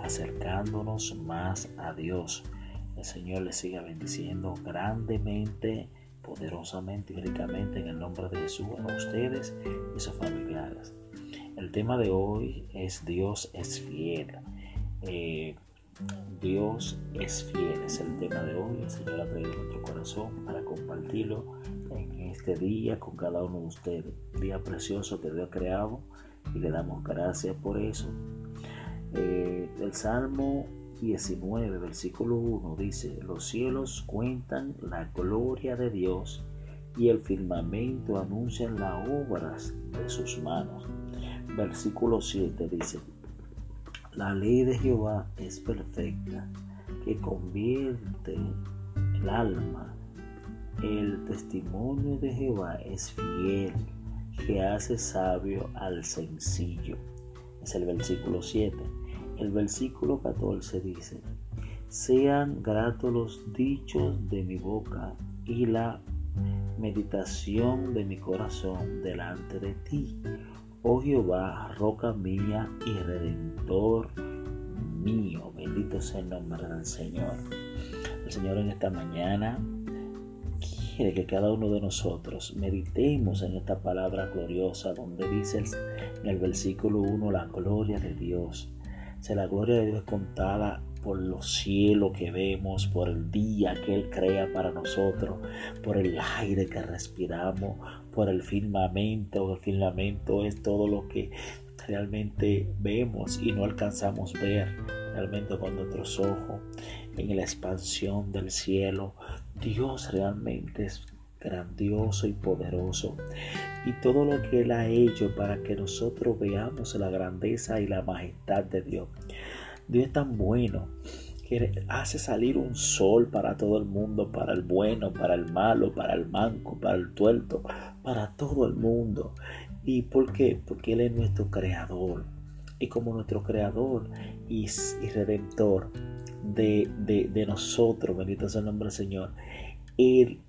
Acercándonos más a Dios. El Señor les siga bendiciendo grandemente, poderosamente y ricamente en el nombre de Jesús a ustedes y sus familiares. El tema de hoy es Dios es fiel. Eh, Dios es fiel, es el tema de hoy. El Señor ha traído nuestro corazón para compartirlo en este día con cada uno de ustedes. Día precioso que Dios ha creado y le damos gracias por eso. Eh, el Salmo 19, versículo 1 dice, los cielos cuentan la gloria de Dios y el firmamento anuncia las obras de sus manos. Versículo 7 dice, la ley de Jehová es perfecta, que convierte el alma. El testimonio de Jehová es fiel, que hace sabio al sencillo. Es el versículo 7. El versículo 14 dice, sean gratos los dichos de mi boca y la meditación de mi corazón delante de ti, Oh Jehová, roca mía y redentor mío. Bendito sea el nombre del Señor. El Señor en esta mañana quiere que cada uno de nosotros meditemos en esta palabra gloriosa donde dice en el versículo 1 la gloria de Dios. O la gloria de Dios es contada por los cielos que vemos, por el día que Él crea para nosotros, por el aire que respiramos, por el firmamento. El firmamento es todo lo que realmente vemos y no alcanzamos ver realmente con nuestros ojos en la expansión del cielo. Dios realmente es grandioso y poderoso. Y todo lo que Él ha hecho para que nosotros veamos la grandeza y la majestad de Dios. Dios es tan bueno que hace salir un sol para todo el mundo, para el bueno, para el malo, para el manco, para el tuerto, para todo el mundo. ¿Y por qué? Porque Él es nuestro creador. Y como nuestro creador y, redentor de, de, de nosotros, bendito sea el nombre del Señor, Él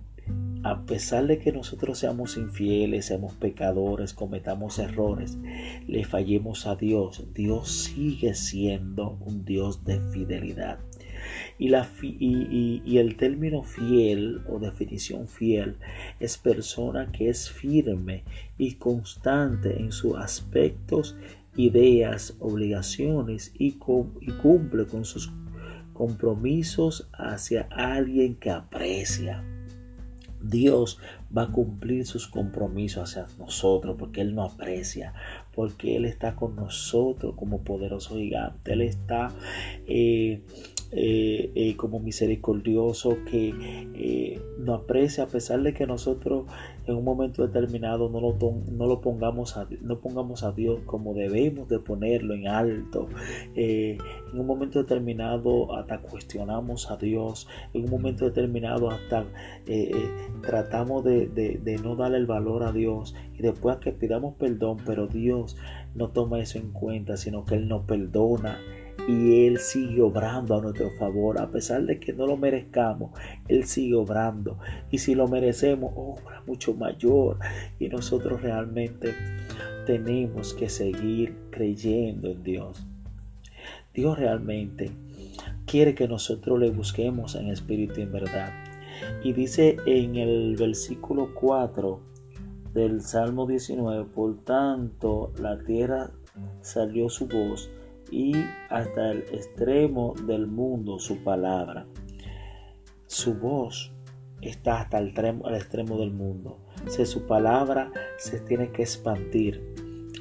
a pesar de que nosotros seamos infieles, seamos pecadores, cometamos errores, le fallemos a Dios, Dios sigue siendo un Dios de fidelidad. Y, la, y, el término fiel o definición fiel es persona que es firme y constante en sus aspectos, ideas, obligaciones y cumple con sus compromisos hacia alguien que aprecia. Dios va a cumplir sus compromisos hacia nosotros porque Él nos aprecia, porque Él está con nosotros como poderoso gigante. Él está eh, eh, eh, como misericordioso que nos aprecia a pesar de que nosotros en un momento determinado no lo, no lo pongamos, a, no pongamos a Dios como debemos de ponerlo en alto. en un momento determinado hasta cuestionamos a Dios. En un momento determinado hasta tratamos de, de no darle el valor a Dios. Y después que pidamos perdón, pero Dios no toma eso en cuenta, sino que Él nos perdona y Él sigue obrando a nuestro favor, a pesar de que no lo merezcamos, Él sigue obrando y si lo merecemos, obra mucho mayor y nosotros realmente tenemos que seguir creyendo en Dios. Dios realmente quiere que nosotros le busquemos en espíritu y en verdad. Y dice en el versículo 4 del Salmo 19, por tanto la tierra salió su voz y hasta el extremo del mundo su palabra. Su voz está hasta el extremo, del mundo. Si su palabra se tiene que expandir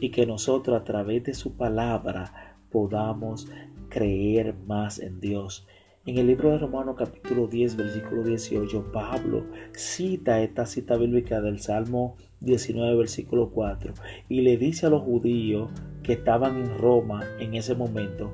y que nosotros a través de su palabra podamos creer más en Dios. En el libro de Romanos capítulo 10 versículo 18 Pablo cita esta cita bíblica del Salmo 19 versículo 4 y le dice a los judíos que estaban en Roma en ese momento,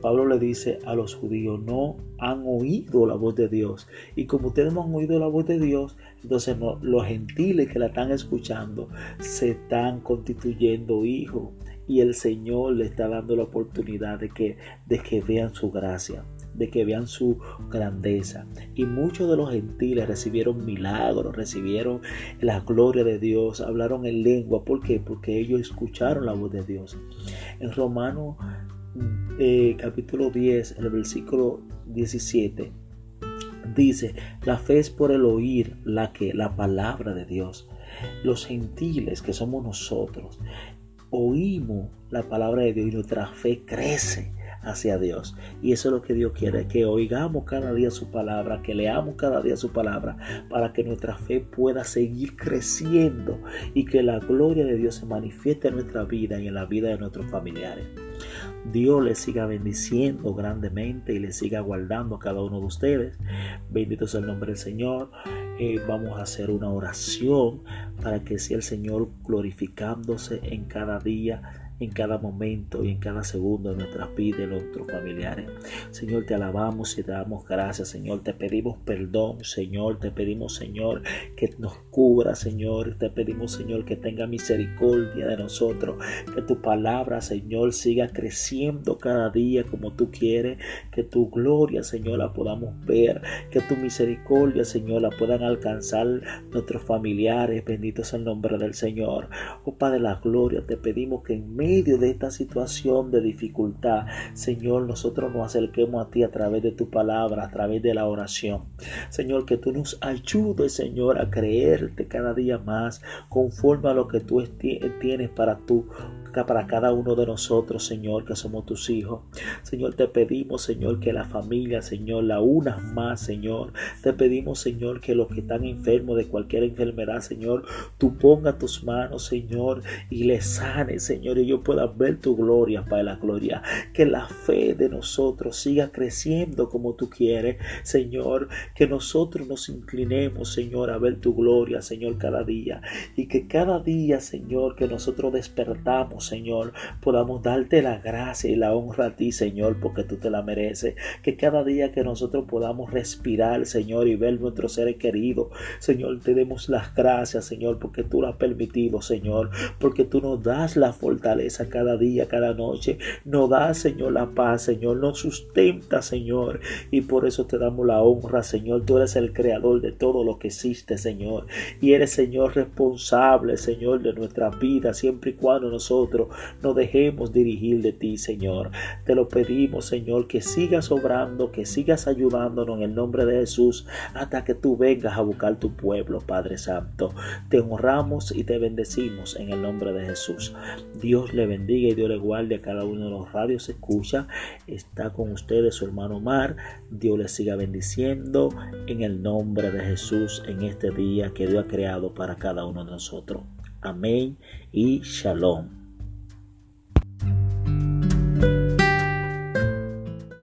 Pablo le dice a los judíos, no han oído la voz de Dios. Y como ustedes no han oído la voz de Dios, entonces los gentiles que la están escuchando se están constituyendo hijos. Y el Señor le está dando la oportunidad de que, de que vean su gracia de que vean su grandeza. Y muchos de los gentiles recibieron milagros, recibieron la gloria de Dios, hablaron en lengua. ¿Por qué? Porque ellos escucharon la voz de Dios. En Romanos eh, capítulo 10, el versículo 17, dice, la fe es por el oír la que la palabra de Dios. Los gentiles que somos nosotros, oímos la palabra de Dios y nuestra fe crece hacia Dios. Y eso es lo que Dios quiere, que oigamos cada día su palabra, que leamos cada día su palabra, para que nuestra fe pueda seguir creciendo y que la gloria de Dios se manifieste en nuestra vida y en la vida de nuestros familiares. Dios les siga bendiciendo grandemente y les siga guardando a cada uno de ustedes. Bendito sea el nombre del Señor. Eh, vamos a hacer una oración para que sea el Señor glorificándose en cada día en cada momento y en cada segundo de nuestras vidas y de nuestros familiares. Señor, te alabamos y te damos gracias, Señor. Te pedimos perdón, Señor. Te pedimos, Señor, que nos cubra, Señor. Te pedimos, Señor, que tenga misericordia de nosotros. Que tu palabra, Señor, siga creciendo cada día como tú quieres. Que tu gloria, Señor, la podamos ver. Que tu misericordia, Señor, la puedan alcanzar nuestros familiares. Bendito sea el nombre del Señor. Oh Padre de la gloria, te pedimos que en medio de esta situación de dificultad, Señor, nosotros nos acerquemos a ti a través de tu palabra, a través de la oración. Señor, que tú nos ayudes, Señor, a creerte cada día más conforme a lo que tú tienes para tú para cada uno de nosotros, Señor, que somos tus hijos. Señor, te pedimos, Señor, que la familia, Señor, la unas más, Señor. Te pedimos, Señor, que los que están enfermos de cualquier enfermedad, Señor, tú ponga tus manos, Señor, y les sane, Señor, y yo pueda ver tu gloria, Padre, la gloria. Que la fe de nosotros siga creciendo como tú quieres, Señor. Que nosotros nos inclinemos, Señor, a ver tu gloria, Señor, cada día. Y que cada día, Señor, que nosotros despertamos, Señor, podamos darte la gracia y la honra a ti, Señor, porque tú te la mereces. Que cada día que nosotros podamos respirar, Señor, y ver nuestro ser querido, Señor, te demos las gracias, Señor, porque tú lo has permitido, Señor, porque tú nos das la fortaleza cada día, cada noche, nos das, Señor, la paz, Señor, nos sustenta, Señor, y por eso te damos la honra, Señor. Tú eres el creador de todo lo que existe, Señor, y eres, Señor, responsable, Señor, de nuestra vida, siempre y cuando nosotros no dejemos dirigir de ti, Señor. Te lo pedimos, Señor, que sigas obrando, que sigas ayudándonos en el nombre de Jesús hasta que tú vengas a buscar tu pueblo, Padre Santo. Te honramos y te bendecimos en el nombre de Jesús. Dios le bendiga y Dios le guarde a cada uno de los radios. Escucha, está con ustedes su hermano Mar. Dios le siga bendiciendo en el nombre de Jesús en este día que Dios ha creado para cada uno de nosotros. Amén y shalom.